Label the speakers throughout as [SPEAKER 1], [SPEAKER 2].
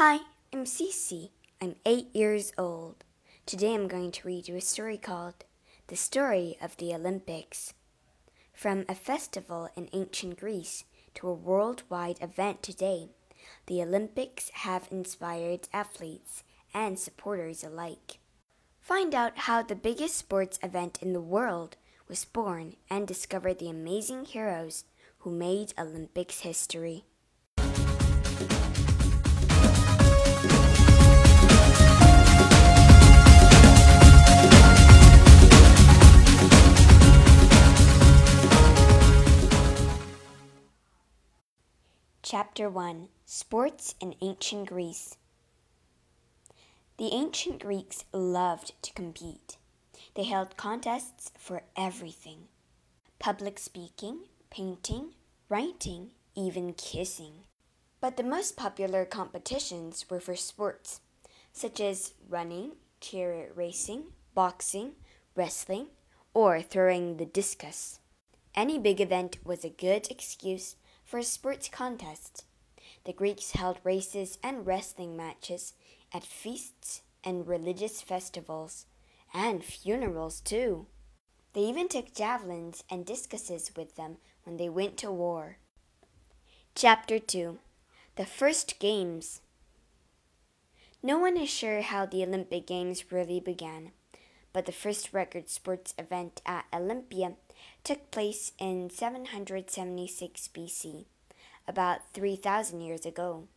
[SPEAKER 1] Hi, I'm Cece. I'm eight years old. Today I'm going to read you a story called The Story of the Olympics. From a festival in ancient Greece to a worldwide event today, the Olympics have inspired athletes and supporters alike. Find out how the biggest sports event in the world was born and discover the amazing heroes who made Olympics history. Chapter 1 Sports in Ancient Greece The ancient Greeks loved to compete. They held contests for everything public speaking, painting, writing, even kissing. But the most popular competitions were for sports, such as running, chariot racing, boxing, wrestling, or throwing the discus. Any big event was a good excuse for sports contest. The Greeks held races and wrestling matches at feasts and religious festivals, and funerals too. They even took javelins and discuses with them when they went to war. Chapter 2 The First Games No one is sure how the Olympic Games really began, but the first record sports event at Olympia took place in 776 BC, about 3,000 years ago.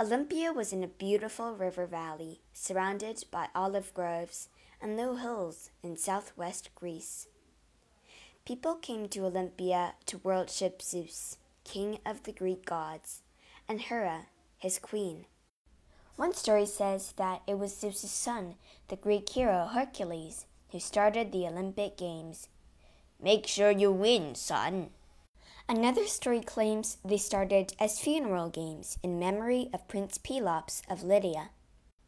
[SPEAKER 1] Olympia was in a beautiful river valley surrounded by olive groves and low hills in southwest Greece. People came to Olympia to worship Zeus, king of the Greek gods, and Hera, his queen. One story says that it was Zeus's son, the Greek hero Hercules, who started the Olympic Games Make sure you win, son. Another story claims they started as funeral games in memory of Prince Pelops of Lydia.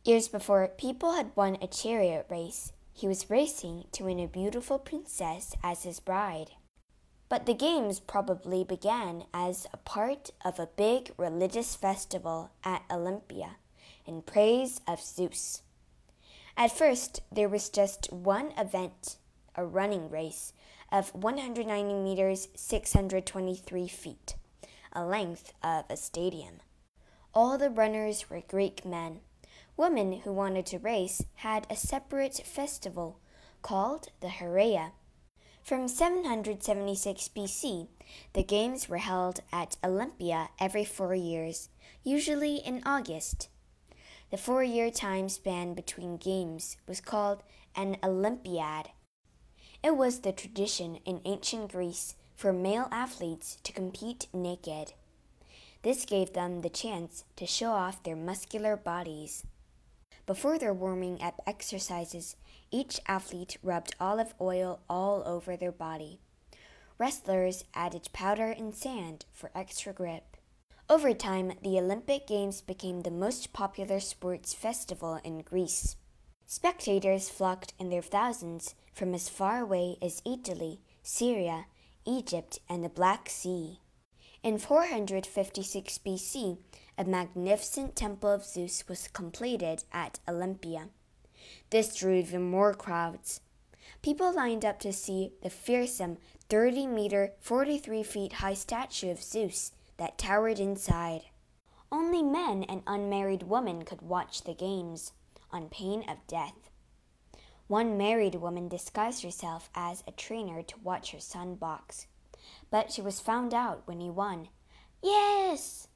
[SPEAKER 1] Years before, people had won a chariot race. He was racing to win a beautiful princess as his bride. But the games probably began as a part of a big religious festival at Olympia in praise of Zeus. At first, there was just one event, a running race, of 190 meters 623 feet, a length of a stadium. All the runners were Greek men. Women who wanted to race had a separate festival called the Heraea. From 776 BC, the games were held at Olympia every four years, usually in August. The four year time span between games was called an Olympiad. It was the tradition in ancient Greece for male athletes to compete naked. This gave them the chance to show off their muscular bodies. Before their warming up exercises, each athlete rubbed olive oil all over their body. Wrestlers added powder and sand for extra grip. Over time, the Olympic Games became the most popular sports festival in Greece. Spectators flocked in their thousands from as far away as Italy, Syria, Egypt, and the Black Sea. In 456 BC, a magnificent temple of Zeus was completed at Olympia. This drew even more crowds. People lined up to see the fearsome 30 meter, 43 feet high statue of Zeus that towered inside. Only men and unmarried women could watch the games on pain of death. One married woman disguised herself as a trainer to watch her son box, but she was found out when he won. Yes!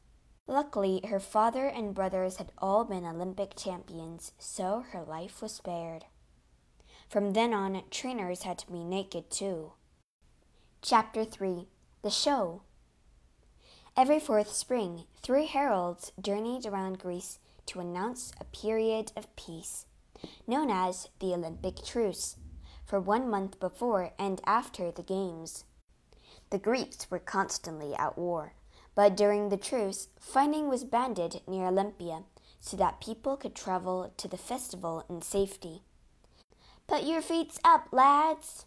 [SPEAKER 1] Luckily, her father and brothers had all been Olympic champions, so her life was spared. From then on, trainers had to be naked too. Chapter 3 The Show Every fourth spring, three heralds journeyed around Greece to announce a period of peace, known as the Olympic Truce, for one month before and after the Games. The Greeks were constantly at war, but during the truce, fighting was banned near Olympia so that people could travel to the festival in safety. Put your feet up, lads!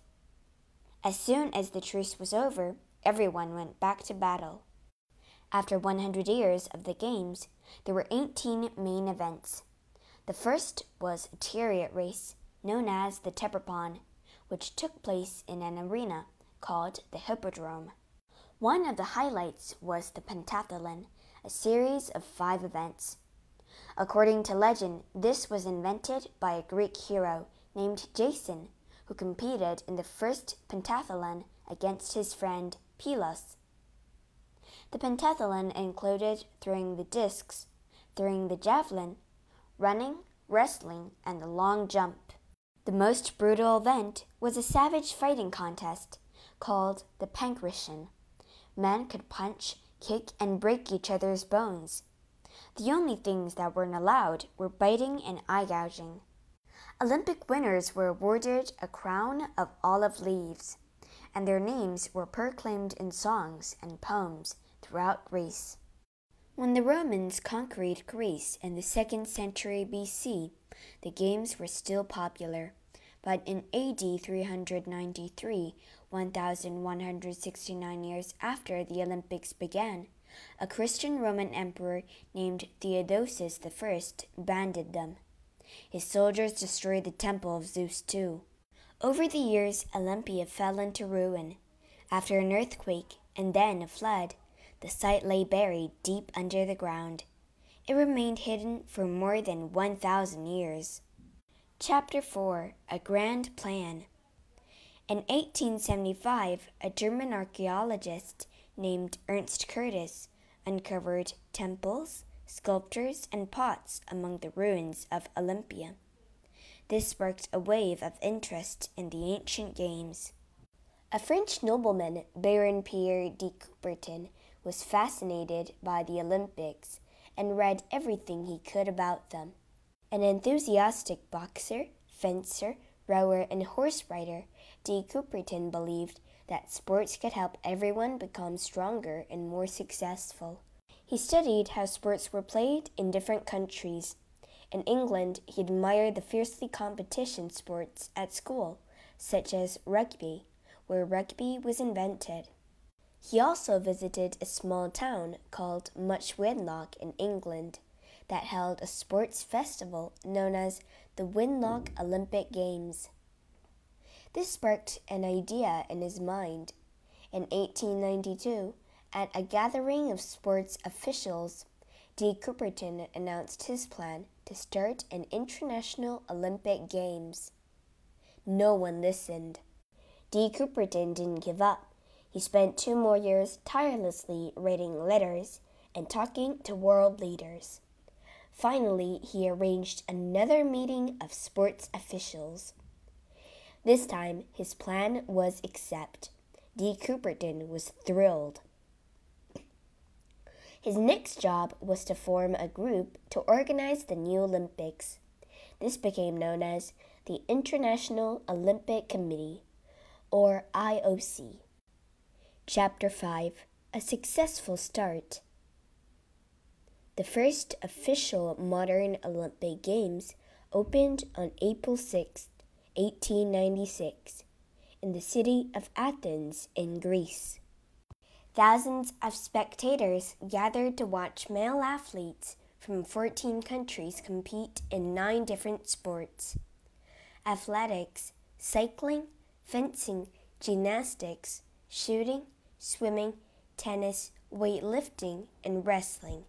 [SPEAKER 1] As soon as the truce was over, everyone went back to battle. After 100 years of the Games, There were 18 main events. The first was a chariot race known as the tethrippon, which took place in an arena called the Hippodrome. One of the highlights was the pentathlon, a series of five events. According to legend, this was invented by a Greek hero named Jason, who competed in the first pentathlon against his friend Peleus. The pentathlon included throwing the discs, throwing the javelin, running, wrestling, and the long jump. The most brutal event was a savage fighting contest called the Pankration. Men could punch, kick, and break each other's bones. The only things that weren't allowed were biting and eye gouging. Olympic winners were awarded a crown of olive leaves, and their names were proclaimed in songs and poems throughout Greece. When the Romans conquered Greece in the second century BC, the games were still popular. But in AD 393, 1169 years after the Olympics began, a Christian Roman emperor named Theodosius I banned them. His soldiers destroyed the temple of Zeus too. Over the years, Olympia fell into ruin. After an earthquake and then a flood, the site lay buried deep under the ground. It remained hidden for more than 1,000 years. Chapter 4 A Grand Plan In 1875, a German archaeologist named Ernst Curtius uncovered temples, sculptures, and pots among the ruins of Olympia. This sparked a wave of interest in the ancient games. A French nobleman, Baron Pierre de Coubertin, was fascinated by the Olympics and read everything he could about them. An enthusiastic boxer, fencer, rower, and horse rider, De Coubertin believed that sports could help everyone become stronger and more successful. He studied how sports were played in different countries. In England, he admired the fiercely competition sports at school, such as rugby, where rugby was invented. He also visited a small town called Much Wenlock in England that held a sports festival known as the Wenlock Olympic Games. This sparked an idea in his mind. In 1892, at a gathering of sports officials, De Coubertin announced his plan to start an international Olympic Games. No one listened. De Coubertin didn't give up. He spent two more years tirelessly writing letters and talking to world leaders. Finally, he arranged another meeting of sports officials. This time, his plan was accepted. De Coubertin was thrilled. His next job was to form a group to organize the new Olympics. This became known as the International Olympic Committee, or IOC. Chapter 5 A Successful Start The first official modern Olympic Games opened on April 6, 1896, in the city of Athens in Greece. Thousands of spectators gathered to watch male athletes from 14 countries compete in nine different sports athletics, cycling, fencing, gymnastics, shooting, swimming, tennis, weightlifting, and wrestling.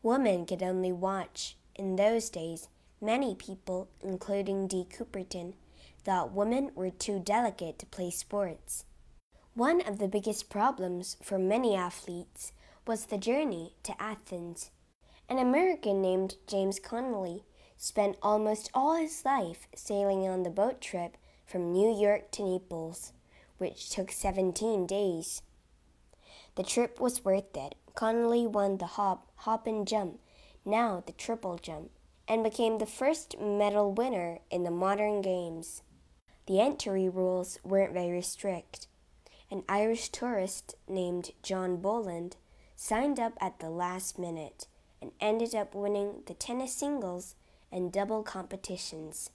[SPEAKER 1] Women could only watch. In those days, many people, including De Coubertin, thought women were too delicate to play sports. One of the biggest problems for many athletes was the journey to Athens. An American named James Connolly spent almost all his life sailing on the boat trip from New York to Naples which took 17 days. The trip was worth it. Connolly won the hop, hop and jump, now the triple jump, and became the first medal winner in the modern games. The entry rules weren't very strict. An Irish tourist named John Boland signed up at the last minute and ended up winning the tennis singles and double competitions.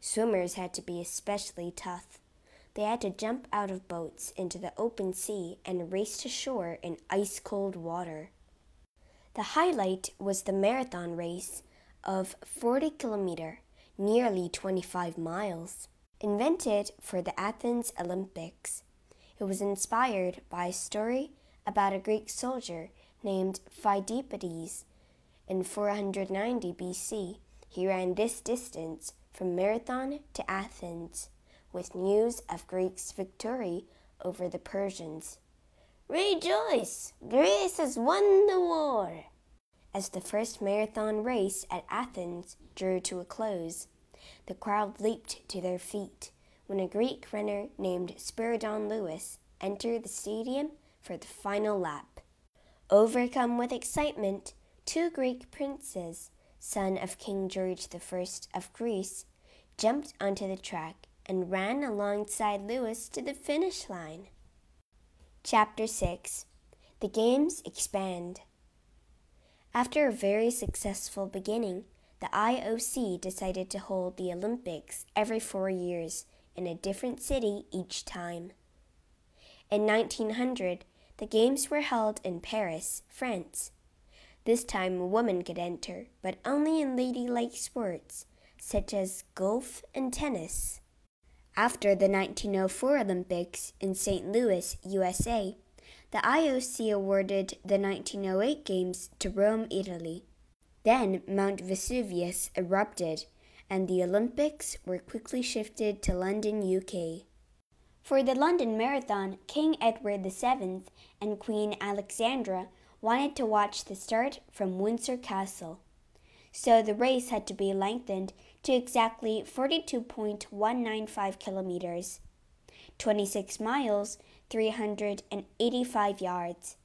[SPEAKER 1] Swimmers had to be especially tough. They had to jump out of boats into the open sea and race to shore in ice cold water.
[SPEAKER 2] The highlight was the marathon race of 40 kilometer, nearly 25 miles. Invented for the Athens Olympics, it was inspired by a story about a Greek soldier named Phidippides. In 490 BC, he ran this distance from Marathon to Athens with news of Greeks' victory over the Persians. Rejoice! Greece has won the war! As the first marathon race at Athens drew to a close, the crowd leaped to their feet when a Greek runner named Spyridon Louis entered the stadium for the final lap. Overcome with excitement, two Greek princes, son of King George I of Greece, jumped onto the track and ran alongside Louis to the finish line. Chapter 6 The Games Expand After a very successful beginning, the IOC decided to hold the Olympics every four years in a different city each time. In 1900, the Games were held in Paris, France. This time, women could enter, but only in ladylike sports such as golf and tennis. After the 1904 Olympics in St. Louis, USA, the IOC awarded the 1908 Games to Rome, Italy. Then Mount Vesuvius erupted, and the Olympics were quickly shifted to London, UK. For the London Marathon, King Edward VII and Queen Alexandra wanted to watch the start from Windsor Castle. So the race had to be lengthened to exactly 42.195 kilometers, 26 miles, 385 yards.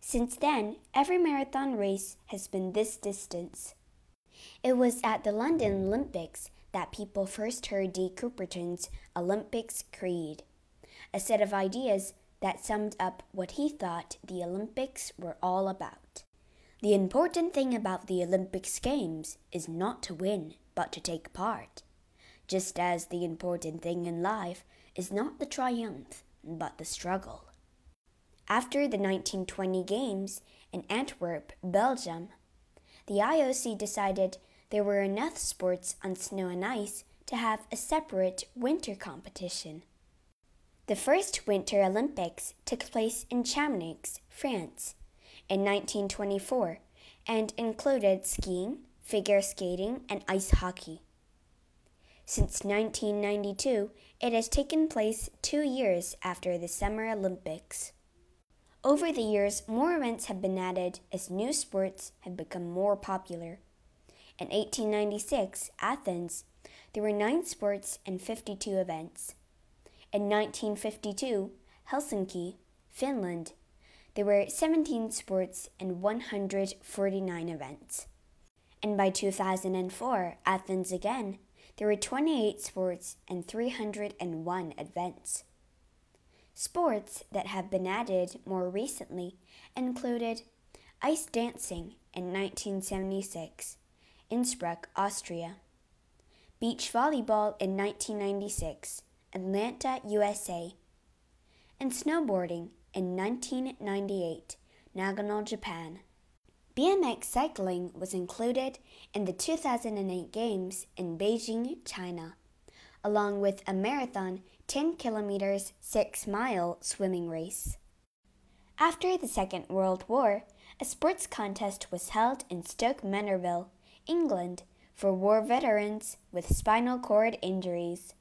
[SPEAKER 2] Since then, every marathon race has been this distance. It was at the London Olympics that people first heard De Coubertin's Olympics Creed, a set of ideas that summed up what he thought the Olympics were all about. The important thing about the Olympics Games is not to win, but to take part, just as the important thing in life is not the triumph, but the struggle. After the 1920 Games in Antwerp, Belgium, the IOC decided there were enough sports on snow and ice to have a separate winter competition. The first Winter Olympics took place in Chamonix, France, in 1924 and included skiing, figure skating, and ice hockey. Since 1992, it has taken place two years after the Summer Olympics. Over the years, more events have been added as new sports have become more popular. In 1896, Athens, there were nine sports and 52 events. In 1952, Helsinki, Finland, there were 17 sports and 149 events. And by 2004, Athens again, there were 28 sports and 301 events. Sports that have been added more recently included ice dancing in 1976, Innsbruck, Austria, beach volleyball in 1996, Atlanta, USA, and snowboarding in 1998, Nagano, Japan. BMX cycling was included in the 2008 Games in Beijing, China, along with a marathon 10 kilometers 6 mile swimming race. After the Second World War, a sports contest was held in Stoke Mandeville, England, for war veterans with spinal cord injuries.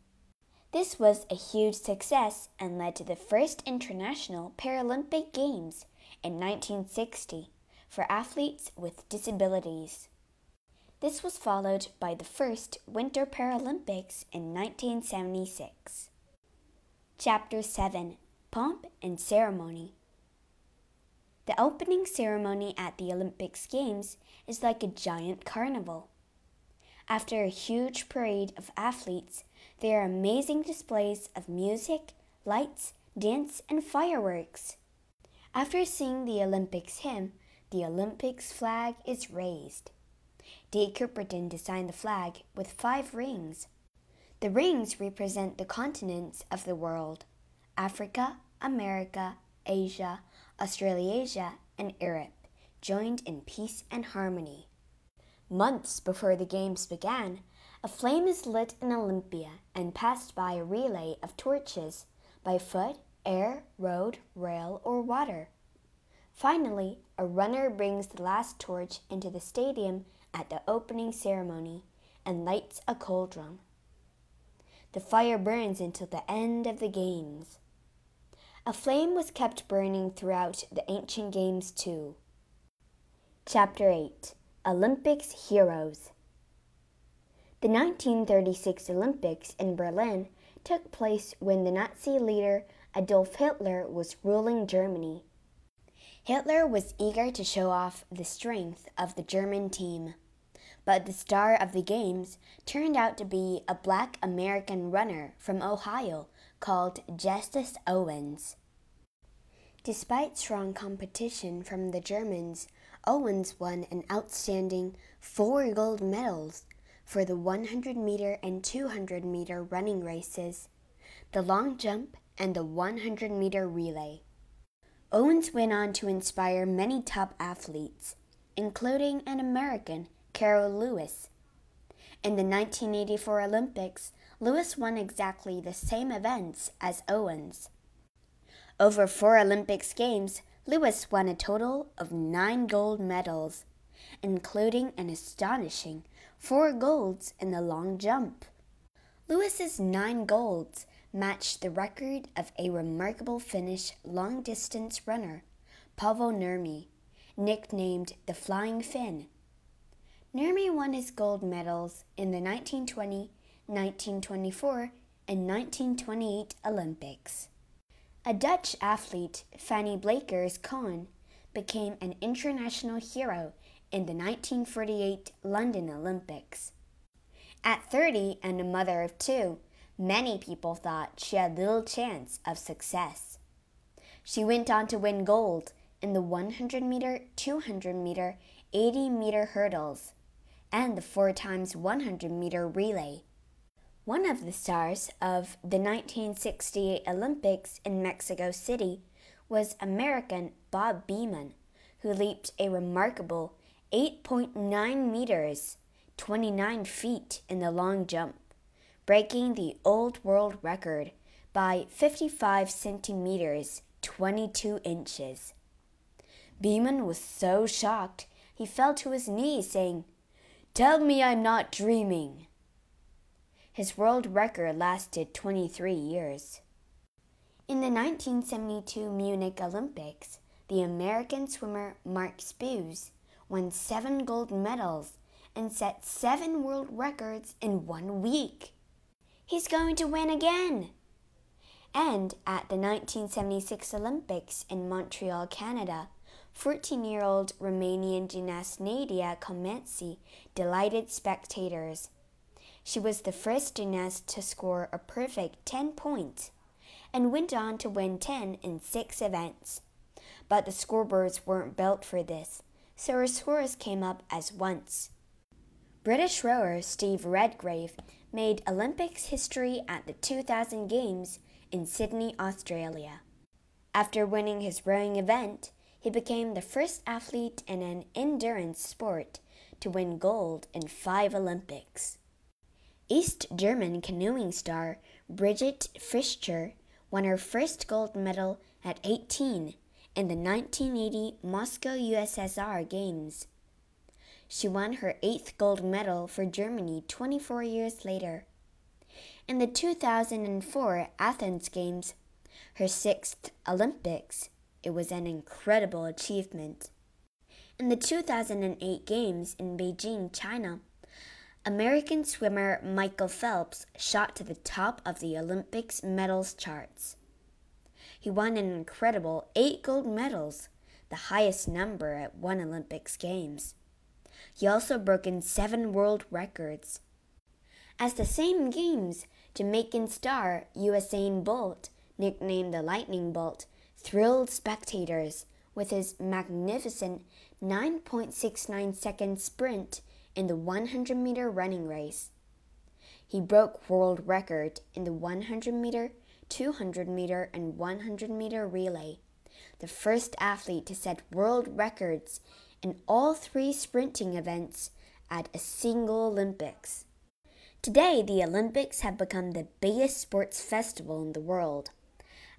[SPEAKER 2] This was a huge success and led to the first International Paralympic Games in 1960 for athletes with disabilities. This was followed by the first Winter Paralympics in 1976. Chapter 7 Pomp and Ceremony The opening ceremony at the Olympics Games is like a giant carnival. After a huge parade of athletes, there are amazing displays of music, lights, dance, and fireworks. After singing the Olympics hymn, the Olympics flag is raised. De Coubertin designed the flag with five rings the rings represent the continents of the world Africa, America, Asia, Australasia, and Europe,
[SPEAKER 1] joined in peace and harmony. Months before the games began, a flame is lit in Olympia and passed by a relay of torches by foot, air, road, rail, or water. Finally, a runner brings the last torch into the stadium at the opening ceremony and lights a cauldron. The fire burns until the end of the games. A flame was kept burning throughout the ancient games too. Chapter 8 Olympics Heroes The 1936 Olympics in Berlin took place when the Nazi leader Adolf Hitler was ruling Germany. Hitler was eager to show off the strength of the German team, but the star of the games turned out to be a black American runner from Ohio called Justus Owens. Despite strong competition from the Germans, Owens won an outstanding four gold medals for the 100 meter and 200 meter running races, the long jump, and the 100 meter relay. Owens went on to inspire many top athletes, including an American, Carl Lewis. In the 1984 Olympics, Lewis won exactly the same events as Owens. Over four Olympics Games, Lewis won a total of nine gold medals, including an astonishing four golds in the long jump. Lewis's nine golds matched the record of a remarkable Finnish long distance runner, Paavo Nurmi, nicknamed the Flying Finn. Nurmi won his gold medals in the 1920, 1924, and 1928 Olympics. A Dutch athlete, Fanny Blankers-Koen, became an international hero in the 1948 London Olympics. At 30 and a mother of two, many people thought she had little chance of success. She went on to win gold in the 100 meter, 200 meter, 80 meter hurdles, and the 4 times 100 meter relay. One of the stars of the 1968 Olympics in Mexico City was American Bob Beamon, who leaped a remarkable 8.9 meters, 29 feet in the long jump, breaking the old world record by 55 centimeters, 22 inches. Beamon was so shocked he fell to his knees, saying, Tell me I'm not dreaming. His world record lasted 23 years. In the 1972 Munich Olympics, the American swimmer Mark Spitz won seven gold medals and set seven world records in one week. He's going to win again! And at the 1976 Olympics in Montreal, Canada, 14 year old Romanian gymnast Nadia Comaneci delighted spectators she was the first gymnast to score a perfect 10 points and went on to win 10 in six events. But the scoreboards weren't built for this, so her scores came up as once. British rower Steve Redgrave made Olympics history at the 2000 Games in Sydney, Australia. After winning his rowing event, he became the first athlete in an endurance sport to win gold in five Olympics. East German canoeing star Birgit Fischer won her first gold medal at 18 in the 1980 Moscow USSR Games. She won her eighth gold medal for Germany 24 years later. In the 2004 Athens Games, her sixth Olympics, it was an incredible achievement. In the 2008 Games in Beijing, China, American swimmer Michael Phelps shot to the top of the Olympics medals charts. He won an incredible eight gold medals, the highest number at one Olympics Games. He also broke in seven world records. As the same Games, Jamaican star Usain Bolt, nicknamed the Lightning Bolt, thrilled spectators with his magnificent 9.69 second sprint in the 100 meter running race. He broke world record in the 100 meter, 200 meter, and 100 meter relay, the first athlete to set world records
[SPEAKER 2] in all three sprinting events at a single Olympics. Today, the Olympics have become the biggest sports festival in the world.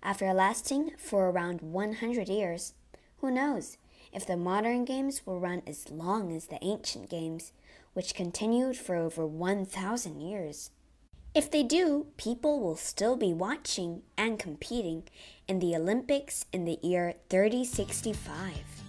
[SPEAKER 2] After lasting for around 100 years, who knows if the modern games will run as long as the ancient games, which continued for over 1,000 years. If they do, people will still be watching and competing in the Olympics in the year 3065.